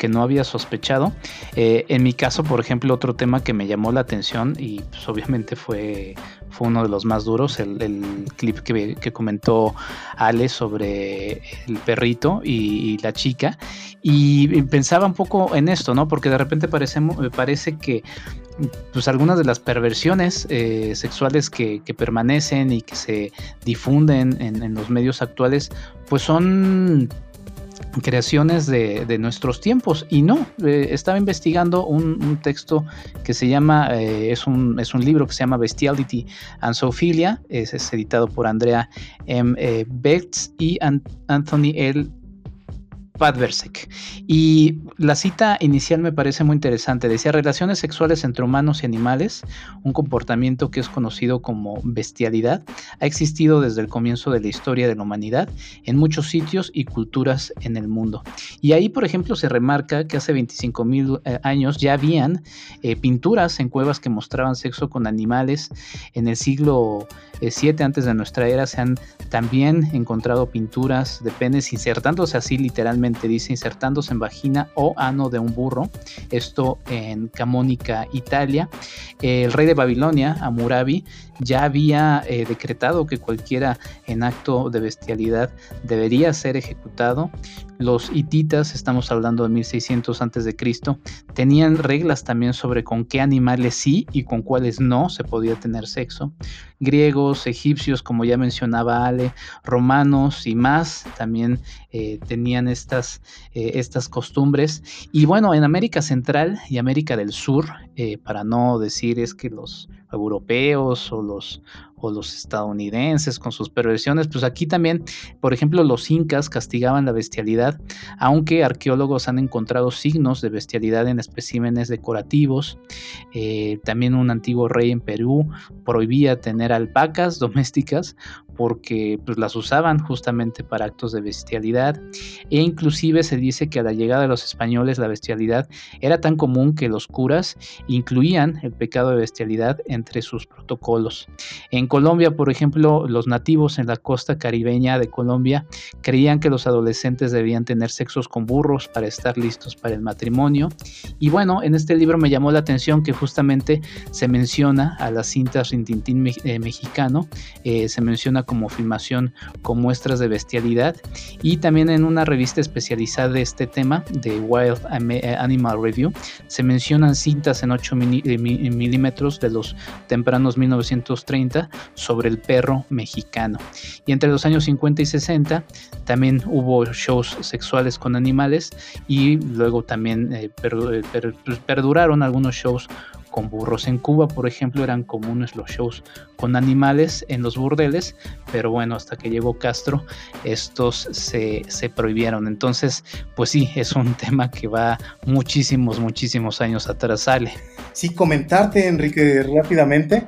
que no había sospechado. Eh, en mi caso, por ejemplo, otro tema que me llamó la atención y pues, obviamente fue, fue uno de los más duros, el, clip que, comentó Ale sobre el perrito y, la chica. Y pensaba un poco en esto, ¿no? Porque de repente parece, parece que pues algunas de las perversiones eh, sexuales que, permanecen y que se difunden en, los medios actuales, pues son creaciones de, nuestros tiempos. Y no, eh, estaba investigando un, texto que se llama, eh, es, un, es un libro que se llama Bestiality and Sophia, es, es editado por Andrea M. Betts y Anthony L. Padversek. Y la cita inicial me parece muy interesante. Decía, relaciones sexuales entre humanos y animales, un comportamiento que es conocido como bestialidad, ha existido desde el comienzo de la historia de la humanidad en muchos sitios y culturas en el mundo. Y ahí, por ejemplo, se remarca que hace 25 mil eh, años ya habían eh, pinturas en cuevas que mostraban sexo con animales. En el siglo 7 antes de nuestra era se han también encontrado pinturas de penes insertándose así literalmente, dice insertándose en vagina o ano de un burro, esto en Camónica, Italia. El rey de Babilonia, Amurabi, ya había eh, decretado que cualquiera en acto de bestialidad debería ser ejecutado. Los hititas, estamos hablando de 1600 antes de Cristo, tenían reglas también sobre con qué animales sí y con cuáles no se podía tener sexo. Griegos, egipcios, como ya mencionaba Ale, romanos y más también eh, tenían estas, eh, estas costumbres. Y bueno, en América Central y América del Sur, eh, para no decir es que los europeos o los, o los estadounidenses con sus perversiones, pues aquí también, por ejemplo, los incas castigaban la bestialidad, aunque arqueólogos han encontrado signos de bestialidad en especímenes decorativos. Eh, también un antiguo rey en Perú prohibía tener alpacas domésticas porque pues, las usaban justamente para actos de bestialidad e inclusive se dice que a la llegada de los españoles la bestialidad era tan común que los curas incluían el pecado de bestialidad entre sus protocolos. En Colombia, por ejemplo, los nativos en la costa caribeña de Colombia creían que los adolescentes debían tener sexos con burros para estar listos para el matrimonio. Y bueno, en este libro me llamó la atención que justamente se menciona a las cintas Rintintín eh, mexicano, eh, se menciona como filmación con muestras de bestialidad y también en una revista especializada de este tema, de Wild eh, Animal Review, se mencionan cintas en 8 milímetros de los tempranos 1930 sobre el perro mexicano. Y entre los años 50 y 60 también hubo shows sexuales con animales y luego también eh, perduraron algunos shows con burros. En Cuba, por ejemplo, eran comunes los shows con animales en los burdeles, pero bueno, hasta que llegó Castro, estos se, se, prohibieron. Entonces, pues sí, es un tema que va muchísimos, muchísimos años atrás, sale. Sí, comentarte, Enrique, rápidamente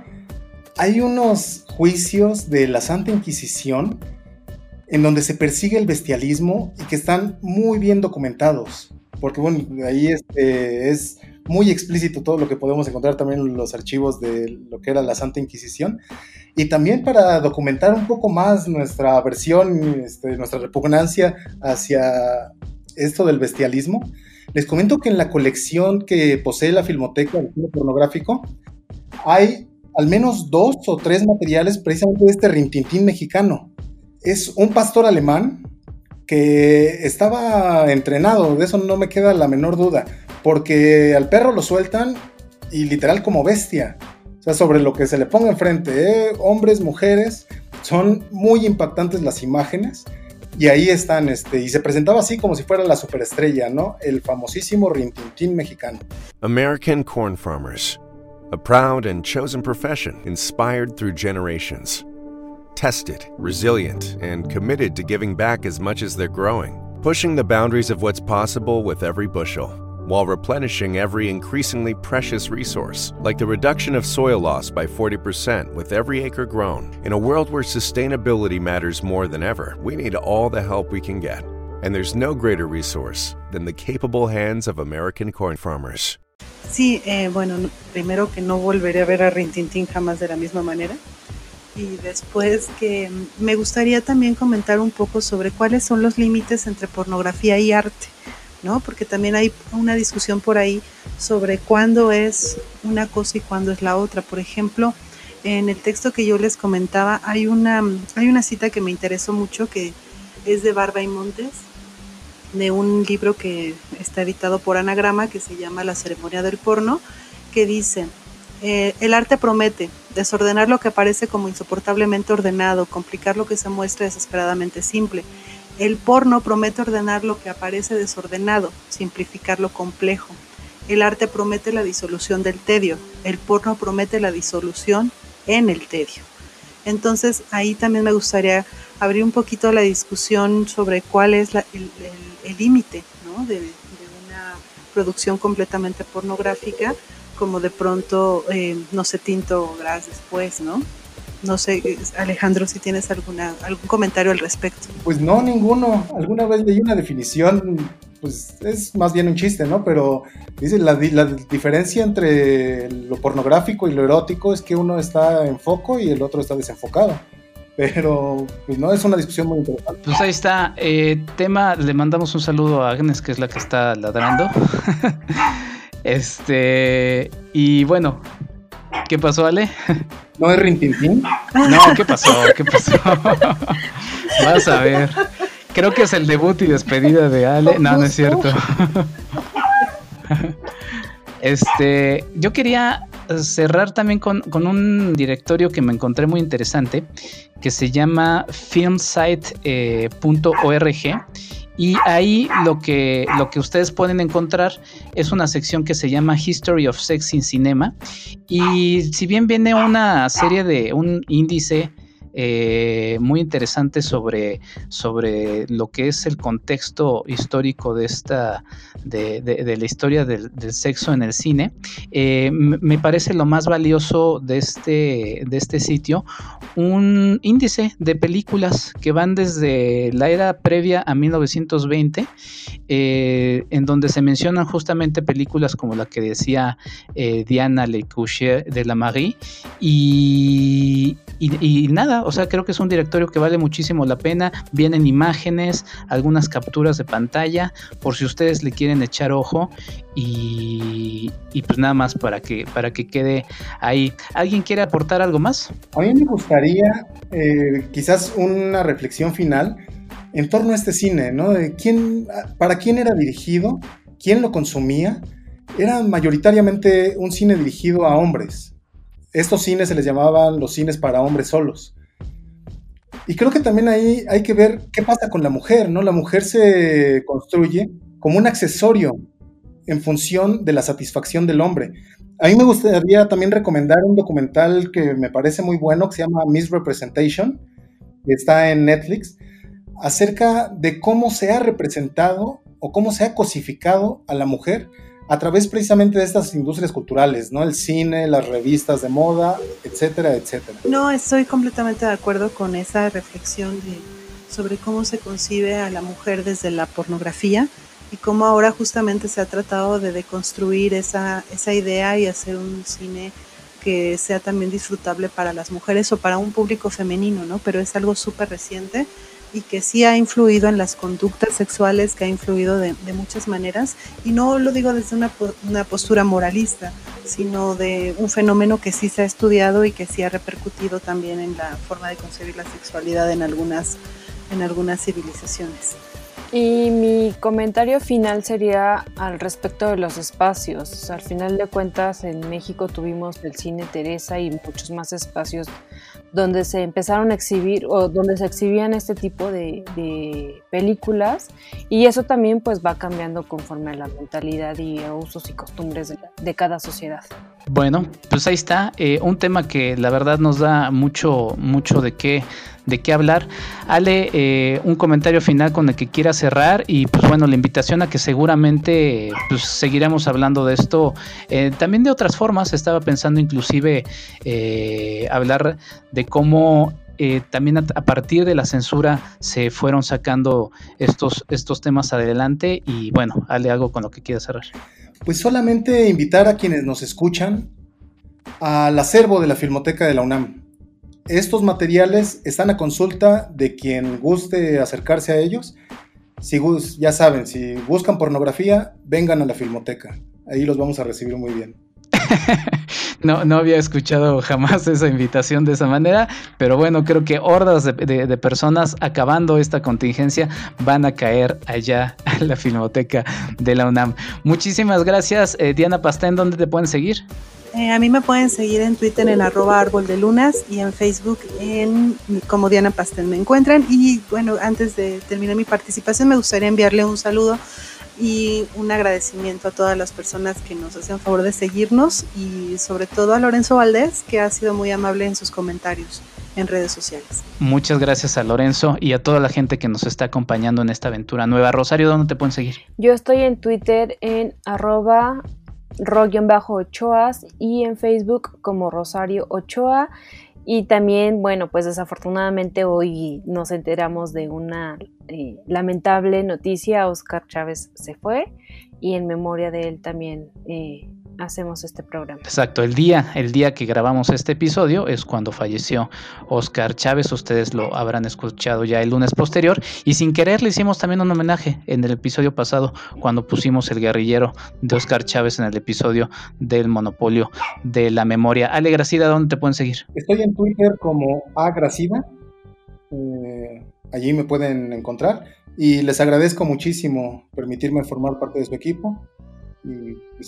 hay unos juicios de la Santa Inquisición en donde se persigue el bestialismo y que están muy bien documentados. Porque bueno, ahí este, es muy explícito todo lo que podemos encontrar también en los archivos de lo que era la Santa Inquisición. Y también para documentar un poco más nuestra versión, este, nuestra repugnancia hacia esto del bestialismo, les comento que en la colección que posee la Filmoteca del cine pornográfico hay al menos dos o tres materiales precisamente de este rintintín mexicano. Es un pastor alemán que estaba entrenado, de eso no me queda la menor duda, porque al perro lo sueltan y literal como bestia. O sea, sobre lo que se le ponga enfrente, ¿eh? hombres, mujeres, son muy impactantes las imágenes. Y ahí están, este, y se presentaba así como si fuera la superestrella, ¿no? El famosísimo Rintintín mexicano. American Corn Farmers. A proud and chosen profession inspired through generations. Tested, resilient, and committed to giving back as much as they're growing, pushing the boundaries of what's possible with every bushel, while replenishing every increasingly precious resource, like the reduction of soil loss by 40% with every acre grown. In a world where sustainability matters more than ever, we need all the help we can get. And there's no greater resource than the capable hands of American corn farmers. Sí, eh, bueno, primero que no volveré a ver a Rintintín jamás de la misma manera. Y después que me gustaría también comentar un poco sobre cuáles son los límites entre pornografía y arte. ¿No? Porque también hay una discusión por ahí sobre cuándo es una cosa y cuándo es la otra. Por ejemplo, en el texto que yo les comentaba hay una, hay una cita que me interesó mucho que es de Barba y Montes, de un libro que está editado por Anagrama que se llama La ceremonia del porno, que dice, eh, el arte promete desordenar lo que parece como insoportablemente ordenado, complicar lo que se muestra desesperadamente simple. El porno promete ordenar lo que aparece desordenado, simplificar lo complejo. El arte promete la disolución del tedio, el porno promete la disolución en el tedio. Entonces ahí también me gustaría abrir un poquito la discusión sobre cuál es el límite de, una producción completamente pornográfica, como de pronto, eh, no sé, Tinto Gras después, ¿no? No sé, Alejandro, si tienes alguna, algún comentario al respecto. Pues no, ninguno. Alguna vez leí una definición, pues es más bien un chiste, ¿no? Pero dice, la, la diferencia entre lo pornográfico y lo erótico es que uno está en foco y el otro está desenfocado. Pero, pues no, es una discusión muy interesante. Pues ahí está. Eh, tema, le mandamos un saludo a Agnes, que es la que está ladrando. este, y bueno, ¿qué pasó, Ale? ¿No es Rintintín? No, ¿qué pasó? ¿Qué pasó? Vas a ver. Creo que es el debut y despedida de Ale. No, no es cierto. Este, yo quería cerrar también con, un directorio que me encontré muy interesante, que se llama filmsite.org. Eh, y ahí lo que, lo que ustedes pueden encontrar es una sección que se llama History of Sex in Cinema. Y si bien viene una serie de un índice eh, muy interesante sobre, sobre lo que es el contexto histórico de esta de, la historia del, sexo en el cine. Eh, me parece lo más valioso de este, de este sitio un índice de películas que van desde la era previa a 1920, eh, en donde se mencionan justamente películas como la que decía Diana Le Coucher de la Marie y, y, nada, o sea, creo que es un directorio que vale muchísimo la pena. Vienen imágenes, algunas capturas de pantalla, por si ustedes le quieren echar ojo. Y, pues nada más para que, para que quede ahí. ¿Alguien quiere aportar algo más? A mí me gustaría eh, quizás una reflexión final en torno a este cine, ¿no? Quién, para quién era dirigido, quién lo consumía. Era mayoritariamente un cine dirigido a hombres estos cines se les llamaban los cines para hombres solos. Y creo que también ahí hay que ver qué pasa con la mujer, ¿no? La mujer se construye como un accesorio en función de la satisfacción del hombre. A mí me gustaría también recomendar un documental que me parece muy bueno, que se llama Misrepresentation, que está en Netflix, acerca de cómo se ha representado o cómo se ha cosificado a la mujer a través precisamente de estas industrias culturales, ¿no? El cine, las revistas de moda, etcétera, etcétera. No, estoy completamente de acuerdo con esa reflexión de, sobre cómo se concibe a la mujer desde la pornografía y cómo ahora justamente se ha tratado de deconstruir esa, esa idea y hacer un cine que sea también disfrutable para las mujeres o para un público femenino, ¿no? Pero es algo súper reciente y que sí ha influido en las conductas sexuales, que ha influido de, muchas maneras, y no lo digo desde una, una, postura moralista, sino de un fenómeno que sí se ha estudiado y que sí ha repercutido también en la forma de concebir la sexualidad en algunas, en algunas civilizaciones. Y mi comentario final sería al respecto de los espacios. Al final de cuentas, en México tuvimos el cine Teresa y muchos más espacios donde se empezaron a exhibir o donde se exhibían este tipo de, películas y eso también pues va cambiando conforme a la mentalidad y usos y costumbres de, cada sociedad. Bueno, pues ahí está, eh, un tema que la verdad nos da mucho, mucho de qué de qué hablar. Ale, eh, un comentario final con el que quiera cerrar y pues bueno, la invitación a que seguramente pues, seguiremos hablando de esto eh, también de otras formas. Estaba pensando inclusive eh, hablar de cómo también a, partir de la censura se fueron sacando estos, estos temas adelante y bueno, Ale, algo con lo que quiera cerrar. Pues solamente invitar a quienes nos escuchan al acervo de la Filmoteca de la UNAM. Estos materiales están a consulta de quien guste acercarse a ellos si ya saben, si buscan pornografía, vengan a la filmoteca. Ahí los vamos a recibir muy bien. no, había escuchado jamás esa invitación de esa manera, pero bueno, creo que hordas de, personas acabando esta contingencia van a caer allá a la filmoteca de la UNAM. Muchísimas gracias, eh, Diana Pastén, ¿dónde te pueden seguir? Eh, a mí me pueden seguir en Twitter en arroba árbol de lunas y en Facebook en como Diana Pastén me encuentran. Y bueno, antes de terminar mi participación me gustaría enviarle un saludo y un agradecimiento a todas las personas que nos hacen favor de seguirnos y sobre todo a Lorenzo Valdés que ha sido muy amable en sus comentarios en redes sociales. Muchas gracias a Lorenzo y a toda la gente que nos está acompañando en esta aventura nueva. Rosario, ¿dónde te pueden seguir? Yo estoy en Twitter en arroba ro-ochoas y en Facebook como Rosario Ochoa. Y también, bueno, pues desafortunadamente hoy nos enteramos de una eh, lamentable noticia. Oscar Chávez se fue y en memoria de él también eh, hacemos este programa. Exacto, el día, el día que grabamos este episodio es cuando falleció Oscar Chávez, ustedes lo habrán escuchado ya el lunes posterior y sin querer le hicimos también un homenaje en el episodio pasado cuando pusimos el guerrillero de Oscar Chávez en el episodio del monopolio de la memoria. Ale Gracida, ¿dónde te pueden seguir? Estoy en Twitter como Agracida, eh, allí me pueden encontrar y les agradezco muchísimo permitirme formar parte de su equipo y, y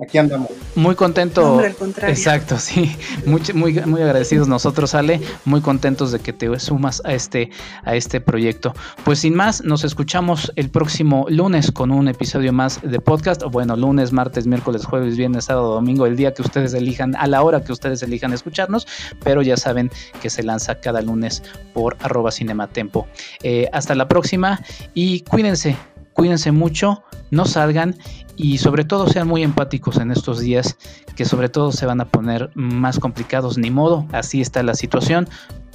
aquí andamos. Muy contento. Exacto, sí. Muy, muy, muy agradecidos nosotros, Ale. Muy contentos de que te sumas a este, a este proyecto. Pues sin más, nos escuchamos el próximo lunes con un episodio más de podcast. Bueno, lunes, martes, miércoles, jueves, viernes, sábado, domingo, el día que ustedes elijan, a la hora que ustedes elijan escucharnos. Pero ya saben que se lanza cada lunes por arroba cinematempo. Eh, hasta la próxima y cuídense cuídense mucho, no salgan y sobre todo sean muy empáticos en estos días que sobre todo se van a poner más complicados, ni modo, así está la situación,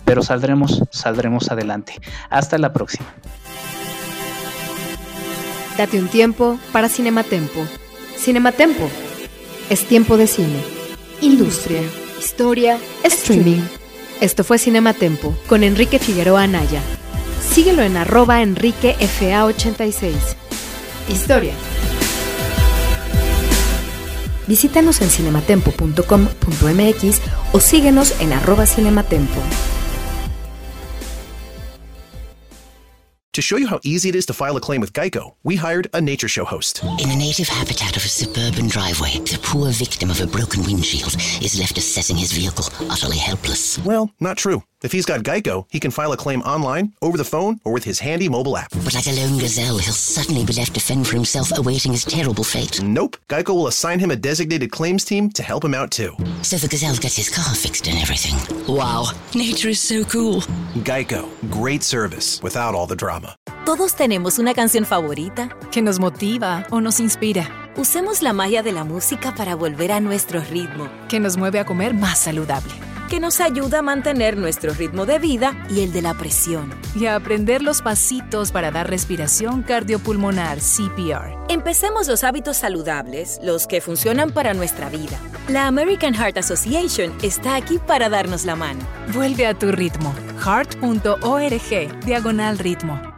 pero saldremos, saldremos adelante. Hasta la próxima. Date un tiempo para Cinematempo. Cinematempo. Es tiempo de cine. Industria, historia, streaming. Esto fue Cinematempo con Enrique Figueroa Anaya. Síguelo en arroba enriquefa86. Historia. Visítanos en cinematempo.com.mx o síguenos en arroba cinematempo. To show you how easy it is to file a claim with Geico, we hired a nature show host. In the native habitat of a suburban driveway, the poor victim of a broken windshield is left assessing his vehicle, utterly helpless. Well, not true. If he's got Geico, he can file a claim online, over the phone, or with his handy mobile app. But like a lone gazelle, he'll suddenly be left to fend for himself, awaiting his terrible fate. Nope. Geico will assign him a designated claims team to help him out too. So the gazelle gets his car fixed and everything. Wow, nature is so cool. Geico, great service without all the drama. Todos tenemos una canción favorita que nos motiva o nos inspira. Usemos la magia de la música para volver a nuestro ritmo, que nos mueve a comer más saludable que nos ayuda a mantener nuestro ritmo de vida y el de la presión. Y a aprender los pasitos para dar respiración cardiopulmonar CPR. Empecemos los hábitos saludables, los que funcionan para nuestra vida. La American Heart Association está aquí para darnos la mano. Vuelve a tu ritmo. heart.org, diagonal ritmo.